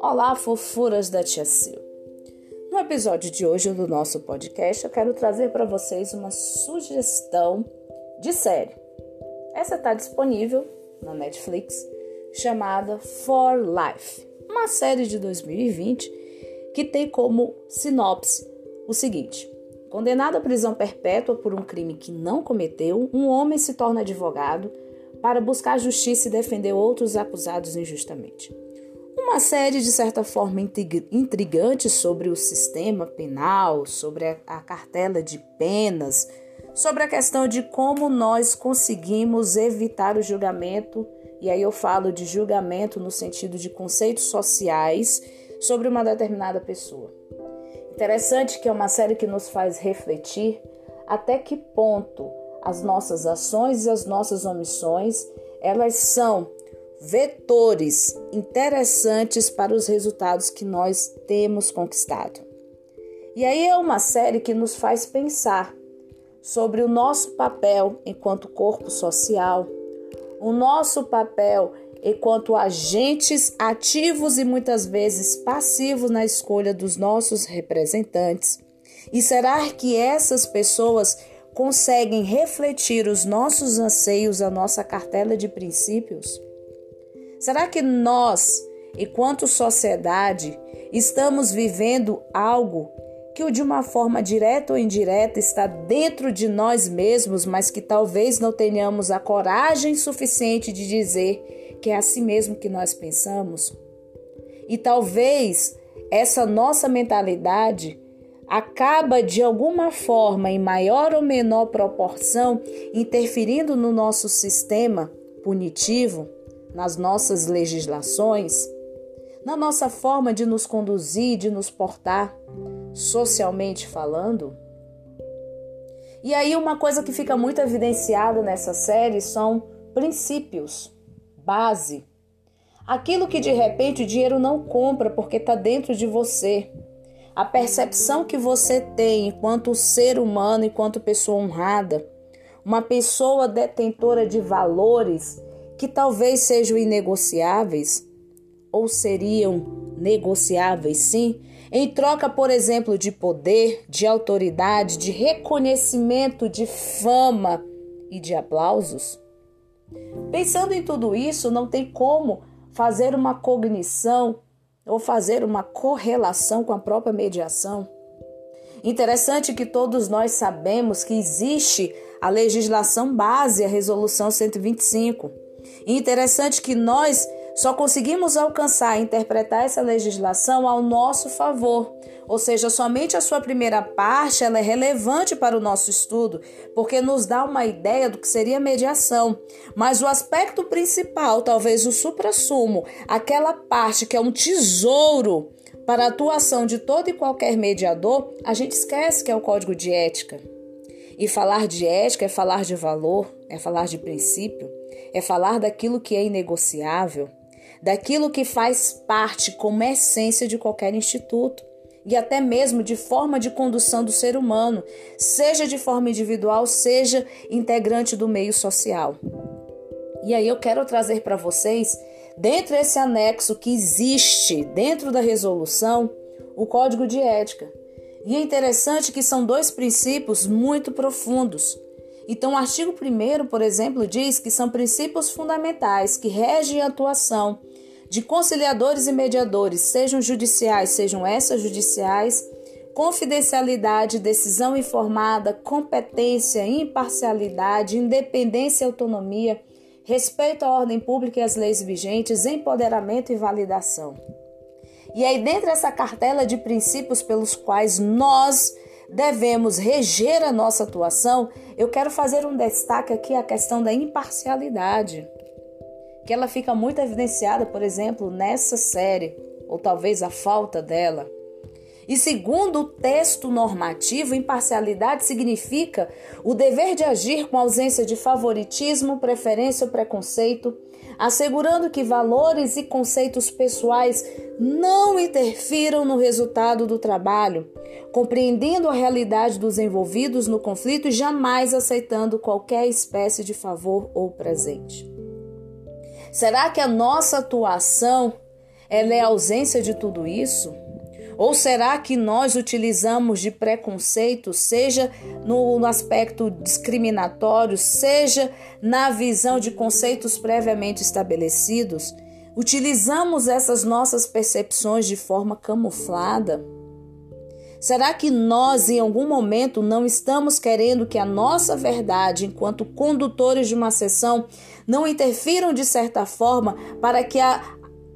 Olá, fofuras da Tia Sil. No episódio de hoje do nosso podcast, eu quero trazer para vocês uma sugestão de série. Essa está disponível na Netflix, chamada For Life, uma série de 2020 que tem como sinopse o seguinte: condenado à prisão perpétua por um crime que não cometeu, um homem se torna advogado para buscar justiça e defender outros acusados injustamente uma série, de certa forma, intrigante sobre o sistema penal, sobre a, cartela de penas, sobre a questão de como nós conseguimos evitar o julgamento, e aí eu falo de julgamento no sentido de conceitos sociais sobre uma determinada pessoa. Interessante que é uma série que nos faz refletir até que ponto as nossas ações e as nossas omissões elas são vetores interessantes para os resultados que nós temos conquistado. E aí é uma série que nos faz pensar sobre o nosso papel enquanto corpo social, o nosso papel enquanto agentes ativos e muitas vezes passivos na escolha dos nossos representantes. E será que essas pessoas conseguem refletir os nossos anseios, a nossa cartela de princípios? Será que nós, enquanto sociedade, estamos vivendo algo que de uma forma direta ou indireta está dentro de nós mesmos, mas que talvez não tenhamos a coragem suficiente de dizer que é assim mesmo que nós pensamos? E talvez essa nossa mentalidade acaba de alguma forma, em maior ou menor proporção, interferindo no nosso sistema punitivo nas nossas legislações, na nossa forma de nos conduzir, de nos portar, socialmente falando. E aí, uma coisa que fica muito evidenciada nessa série são princípios, base. Aquilo que de repente o dinheiro não compra porque está dentro de você. A percepção que você tem enquanto ser humano, enquanto pessoa honrada, uma pessoa detentora de valores que talvez sejam inegociáveis ou seriam negociáveis, sim, em troca, por exemplo, de poder, de autoridade, de reconhecimento, de fama e de aplausos? Pensando em tudo isso, não tem como fazer uma cognição ou fazer uma correlação com a própria mediação. Interessante que todos nós sabemos que existe a legislação base, a resolução 125 e interessante que nós só conseguimos alcançar e interpretar essa legislação ao nosso favor. Ou seja, somente a sua primeira parte ela é relevante para o nosso estudo, porque nos dá uma ideia do que seria mediação. Mas o aspecto principal, talvez o suprassumo, aquela parte que é um tesouro para a atuação de todo e qualquer mediador, a gente esquece que é o código de ética. E falar de ética é falar de valor, é falar de princípio é falar daquilo que é inegociável, daquilo que faz parte como essência de qualquer instituto e até mesmo de forma de condução do ser humano, seja de forma individual, seja integrante do meio social. E aí eu quero trazer para vocês, dentro desse anexo que existe dentro da resolução, o código de ética. E é interessante que são dois princípios muito profundos. Então, o artigo 1, por exemplo, diz que são princípios fundamentais que regem a atuação de conciliadores e mediadores, sejam judiciais, sejam extrajudiciais, confidencialidade, decisão informada, competência, imparcialidade, independência e autonomia, respeito à ordem pública e às leis vigentes, empoderamento e validação. E aí, dentro dessa cartela de princípios pelos quais nós devemos reger a nossa atuação, eu quero fazer um destaque aqui a questão da imparcialidade, que ela fica muito evidenciada, por exemplo, nessa série, ou talvez a falta dela. E segundo o texto normativo, imparcialidade significa o dever de agir com ausência de favoritismo, preferência ou preconceito, assegurando que valores e conceitos pessoais não interfiram no resultado do trabalho, compreendendo a realidade dos envolvidos no conflito e jamais aceitando qualquer espécie de favor ou presente. Será que a nossa atuação é a ausência de tudo isso? Ou será que nós utilizamos de preconceito, seja no aspecto discriminatório, seja na visão de conceitos previamente estabelecidos? Utilizamos essas nossas percepções de forma camuflada? Será que nós, em algum momento, não estamos querendo que a nossa verdade, enquanto condutores de uma sessão, não interfiram de certa forma para que a,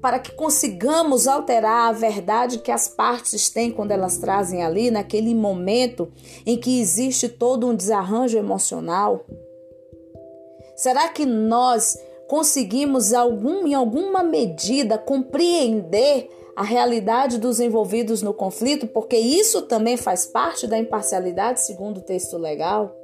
para que consigamos alterar a verdade que as partes têm quando elas trazem ali, naquele momento em que existe todo um desarranjo emocional? Será que nós conseguimos algum, em alguma medida compreender a realidade dos envolvidos no conflito, porque isso também faz parte da imparcialidade, segundo o texto legal?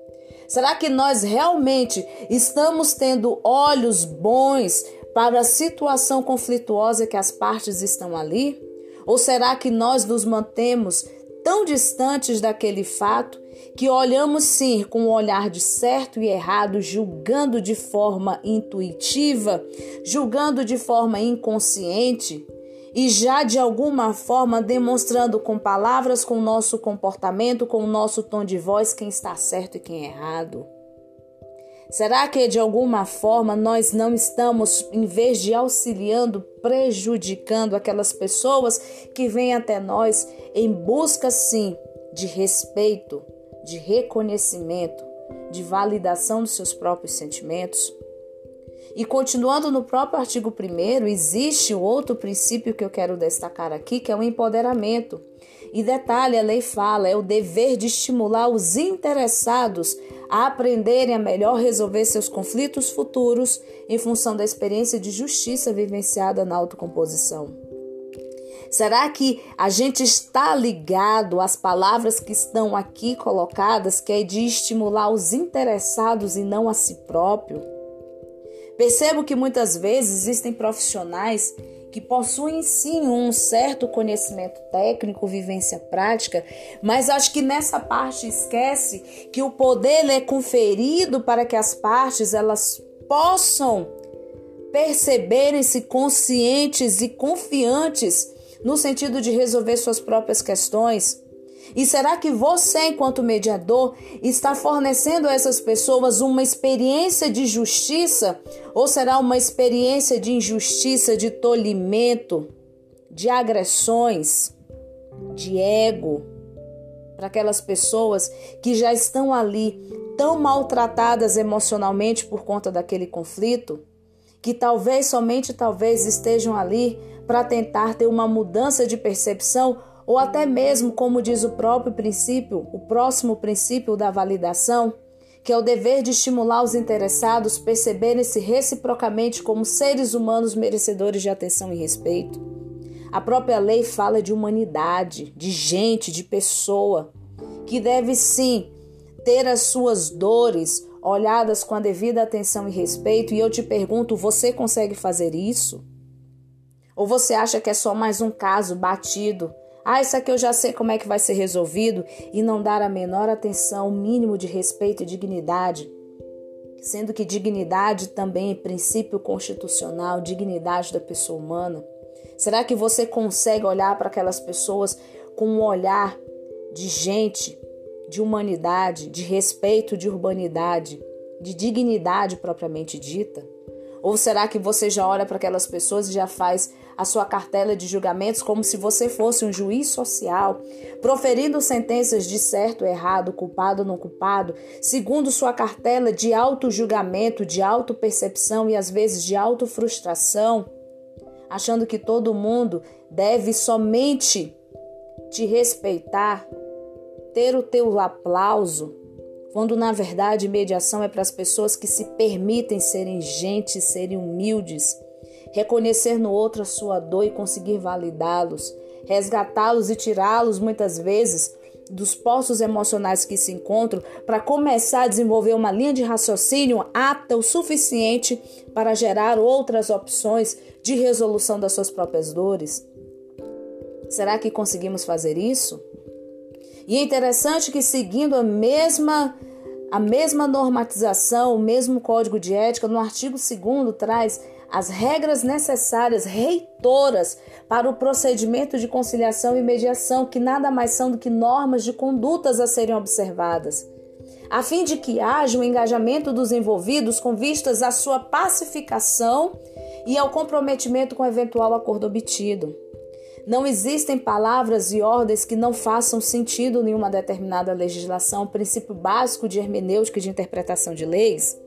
Será que nós realmente estamos tendo olhos bons para a situação conflituosa que as partes estão ali? Ou será que nós nos mantemos tão distantes daquele fato que olhamos sim com o um olhar de certo e errado, julgando de forma intuitiva, julgando de forma inconsciente? e já de alguma forma demonstrando com palavras, com o nosso comportamento, com o nosso tom de voz quem está certo e quem é errado. Será que de alguma forma nós não estamos, em vez de auxiliando, prejudicando aquelas pessoas que vêm até nós em busca, sim, de respeito, de reconhecimento, de validação dos seus próprios sentimentos? E continuando no próprio artigo 1, existe o outro princípio que eu quero destacar aqui, que é o empoderamento. E detalhe, a lei fala, é o dever de estimular os interessados a aprenderem a melhor resolver seus conflitos futuros em função da experiência de justiça vivenciada na autocomposição. Será que a gente está ligado às palavras que estão aqui colocadas, que é de estimular os interessados e não a si próprio? Percebo que muitas vezes existem profissionais que possuem sim um certo conhecimento técnico, vivência prática, mas acho que nessa parte esquece que o poder é conferido para que as partes elas possam perceberem-se conscientes e confiantes no sentido de resolver suas próprias questões e será que você, enquanto mediador, está fornecendo a essas pessoas uma experiência de justiça ou será uma experiência de injustiça, de tolimento, de agressões, de ego? Para aquelas pessoas que já estão ali tão maltratadas emocionalmente por conta daquele conflito, que talvez, somente talvez, estejam ali para tentar ter uma mudança de percepção ou até mesmo, como diz o próprio princípio, o próximo princípio da validação, que é o dever de estimular os interessados perceberem-se reciprocamente como seres humanos merecedores de atenção e respeito. A própria lei fala de humanidade, de gente, de pessoa, que deve sim ter as suas dores olhadas com a devida atenção e respeito. E eu te pergunto: você consegue fazer isso? Ou você acha que é só mais um caso batido ah, isso aqui eu já sei como é que vai ser resolvido e não dar a menor atenção, o mínimo de respeito e dignidade, sendo que dignidade também é princípio constitucional, dignidade da pessoa humana. Será que você consegue olhar para aquelas pessoas com um olhar de gente, de humanidade, de respeito, de urbanidade, de dignidade propriamente dita? Ou será que você já olha para aquelas pessoas e já faz a sua cartela de julgamentos como se você fosse um juiz social, proferindo sentenças de certo, errado, culpado ou não culpado, segundo sua cartela de auto-julgamento, de auto-percepção e às vezes de auto-frustração, achando que todo mundo deve somente te respeitar, ter o teu aplauso, quando na verdade mediação é para as pessoas que se permitem serem gente, serem humildes, reconhecer no outro a sua dor e conseguir validá-los, resgatá-los e tirá-los muitas vezes dos poços emocionais que se encontram para começar a desenvolver uma linha de raciocínio apta o suficiente para gerar outras opções de resolução das suas próprias dores? Será que conseguimos fazer isso? E é interessante que seguindo a mesma a mesma normatização, o mesmo código de ética, no artigo 2 traz as regras necessárias, reitoras, para o procedimento de conciliação e mediação, que nada mais são do que normas de condutas a serem observadas, a fim de que haja o um engajamento dos envolvidos com vistas à sua pacificação e ao comprometimento com o eventual acordo obtido. Não existem palavras e ordens que não façam sentido em uma determinada legislação, princípio básico de hermenêutica e de interpretação de leis.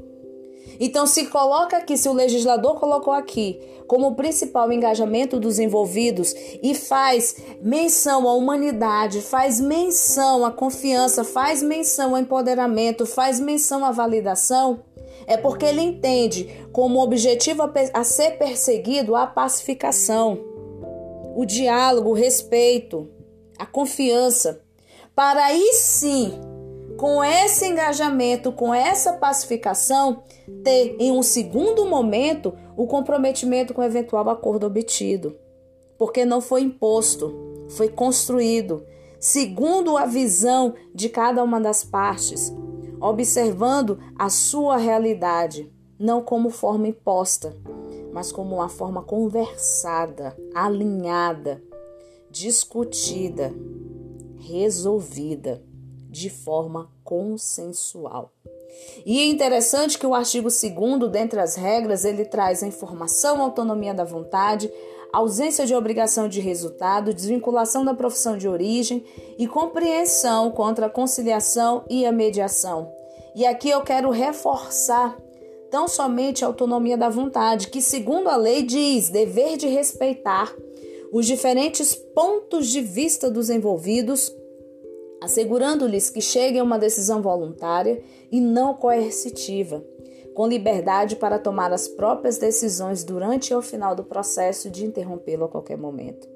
Então, se coloca aqui, se o legislador colocou aqui como principal engajamento dos envolvidos e faz menção à humanidade, faz menção à confiança, faz menção ao empoderamento, faz menção à validação, é porque ele entende como objetivo a ser perseguido a pacificação o diálogo, o respeito, a confiança, para aí sim, com esse engajamento, com essa pacificação, ter em um segundo momento o comprometimento com o eventual acordo obtido. Porque não foi imposto, foi construído, segundo a visão de cada uma das partes, observando a sua realidade, não como forma imposta, mas como uma forma conversada, alinhada, discutida, resolvida de forma consensual. E é interessante que o artigo 2 dentre as regras, ele traz a informação, autonomia da vontade, ausência de obrigação de resultado, desvinculação da profissão de origem e compreensão contra a conciliação e a mediação. E aqui eu quero reforçar tão somente a autonomia da vontade, que, segundo a lei, diz dever de respeitar os diferentes pontos de vista dos envolvidos, assegurando-lhes que cheguem a uma decisão voluntária e não coercitiva, com liberdade para tomar as próprias decisões durante e ao final do processo de interrompê-lo a qualquer momento.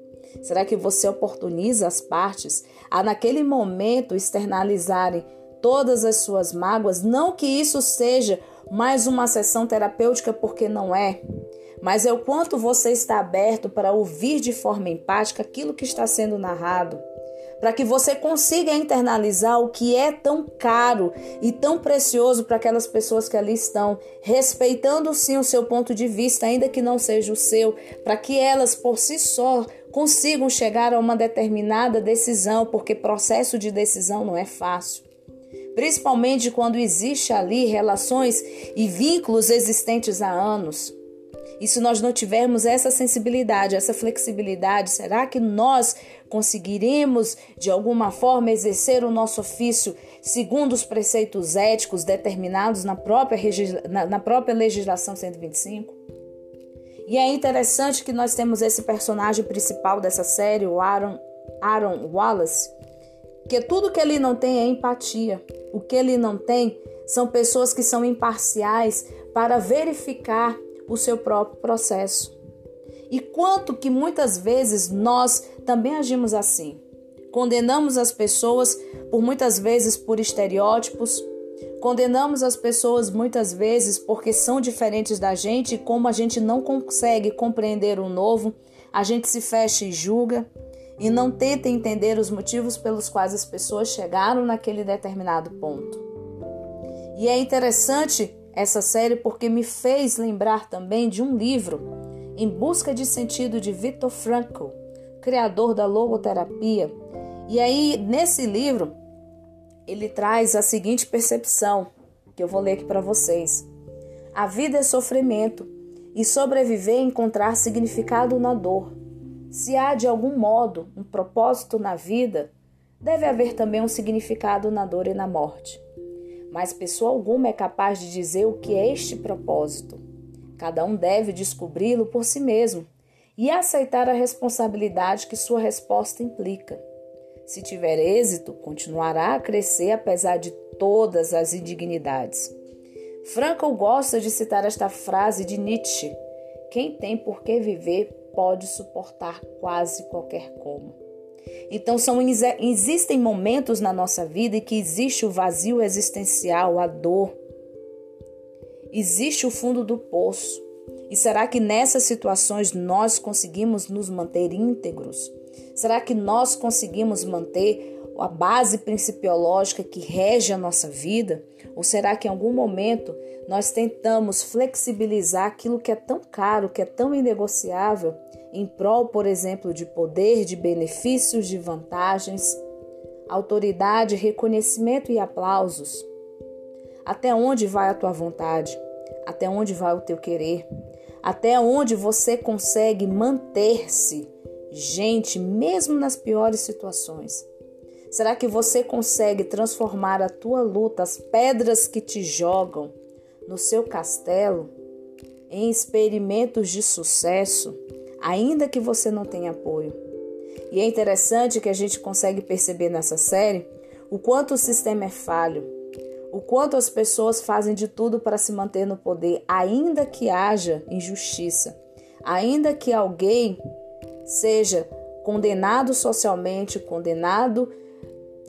Será que você oportuniza as partes a, naquele momento, externalizarem todas as suas mágoas? Não que isso seja mais uma sessão terapêutica porque não é, mas é o quanto você está aberto para ouvir de forma empática aquilo que está sendo narrado, para que você consiga internalizar o que é tão caro e tão precioso para aquelas pessoas que ali estão, respeitando sim o seu ponto de vista, ainda que não seja o seu, para que elas por si só consigam chegar a uma determinada decisão, porque processo de decisão não é fácil principalmente quando existe ali relações e vínculos existentes há anos. E se nós não tivermos essa sensibilidade, essa flexibilidade, será que nós conseguiremos de alguma forma exercer o nosso ofício segundo os preceitos éticos determinados na própria, na, na própria legislação 125? E é interessante que nós temos esse personagem principal dessa série, o Aaron, Aaron Wallace, que tudo que ele não tem é empatia. O que ele não tem são pessoas que são imparciais para verificar o seu próprio processo. E quanto que muitas vezes nós também agimos assim. Condenamos as pessoas por muitas vezes por estereótipos, condenamos as pessoas muitas vezes porque são diferentes da gente e como a gente não consegue compreender o novo, a gente se fecha e julga e não tenta entender os motivos pelos quais as pessoas chegaram naquele determinado ponto. E é interessante essa série porque me fez lembrar também de um livro, Em Busca de Sentido, de Viktor Frankl, criador da logoterapia. E aí, nesse livro, ele traz a seguinte percepção, que eu vou ler aqui para vocês. A vida é sofrimento e sobreviver é encontrar significado na dor. Se há de algum modo um propósito na vida, deve haver também um significado na dor e na morte. Mas pessoa alguma é capaz de dizer o que é este propósito. Cada um deve descobri-lo por si mesmo e aceitar a responsabilidade que sua resposta implica. Se tiver êxito, continuará a crescer apesar de todas as indignidades. Frankl gosta de citar esta frase de Nietzsche: Quem tem por que viver pode suportar quase qualquer como. Então são existem momentos na nossa vida em que existe o vazio existencial, a dor. Existe o fundo do poço. E será que nessas situações nós conseguimos nos manter íntegros? Será que nós conseguimos manter a base principiológica que rege a nossa vida? Ou será que em algum momento nós tentamos flexibilizar aquilo que é tão caro, que é tão inegociável, em prol, por exemplo, de poder, de benefícios, de vantagens, autoridade, reconhecimento e aplausos? Até onde vai a tua vontade? Até onde vai o teu querer? Até onde você consegue manter-se gente, mesmo nas piores situações? Será que você consegue transformar a tua luta, as pedras que te jogam no seu castelo, em experimentos de sucesso, ainda que você não tenha apoio? E é interessante que a gente consegue perceber nessa série o quanto o sistema é falho, o quanto as pessoas fazem de tudo para se manter no poder, ainda que haja injustiça, ainda que alguém seja condenado socialmente, condenado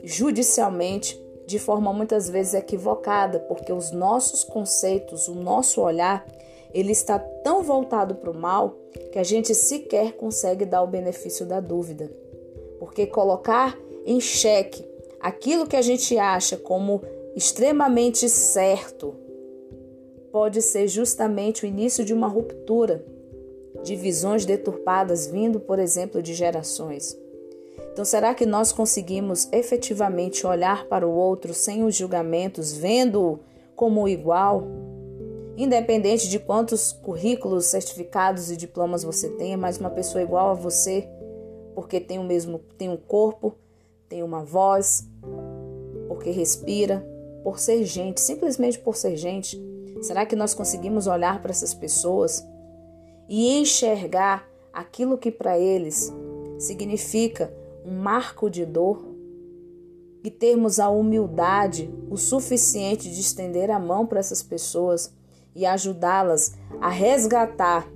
judicialmente de forma muitas vezes equivocada, porque os nossos conceitos, o nosso olhar, ele está tão voltado para o mal que a gente sequer consegue dar o benefício da dúvida. Porque colocar em xeque aquilo que a gente acha como extremamente certo pode ser justamente o início de uma ruptura de visões deturpadas vindo, por exemplo, de gerações. Então, será que nós conseguimos efetivamente olhar para o outro sem os julgamentos, vendo-o como igual? Independente de quantos currículos, certificados e diplomas você tenha, mas uma pessoa igual a você, porque tem o mesmo, tem um corpo, tem uma voz, porque respira, por ser gente, simplesmente por ser gente. Será que nós conseguimos olhar para essas pessoas e enxergar aquilo que para eles significa um marco de dor e termos a humildade o suficiente de estender a mão para essas pessoas e ajudá-las a resgatar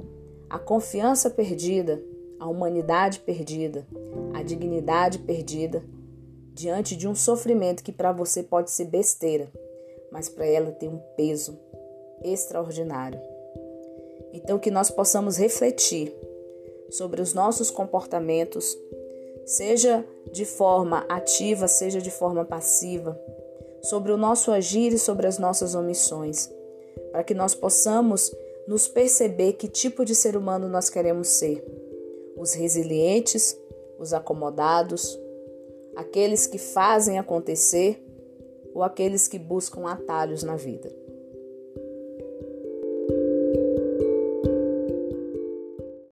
a confiança perdida, a humanidade perdida, a dignidade perdida diante de um sofrimento que para você pode ser besteira, mas para ela tem um peso extraordinário. Então que nós possamos refletir sobre os nossos comportamentos seja de forma ativa, seja de forma passiva, sobre o nosso agir e sobre as nossas omissões, para que nós possamos nos perceber que tipo de ser humano nós queremos ser: os resilientes, os acomodados, aqueles que fazem acontecer ou aqueles que buscam atalhos na vida.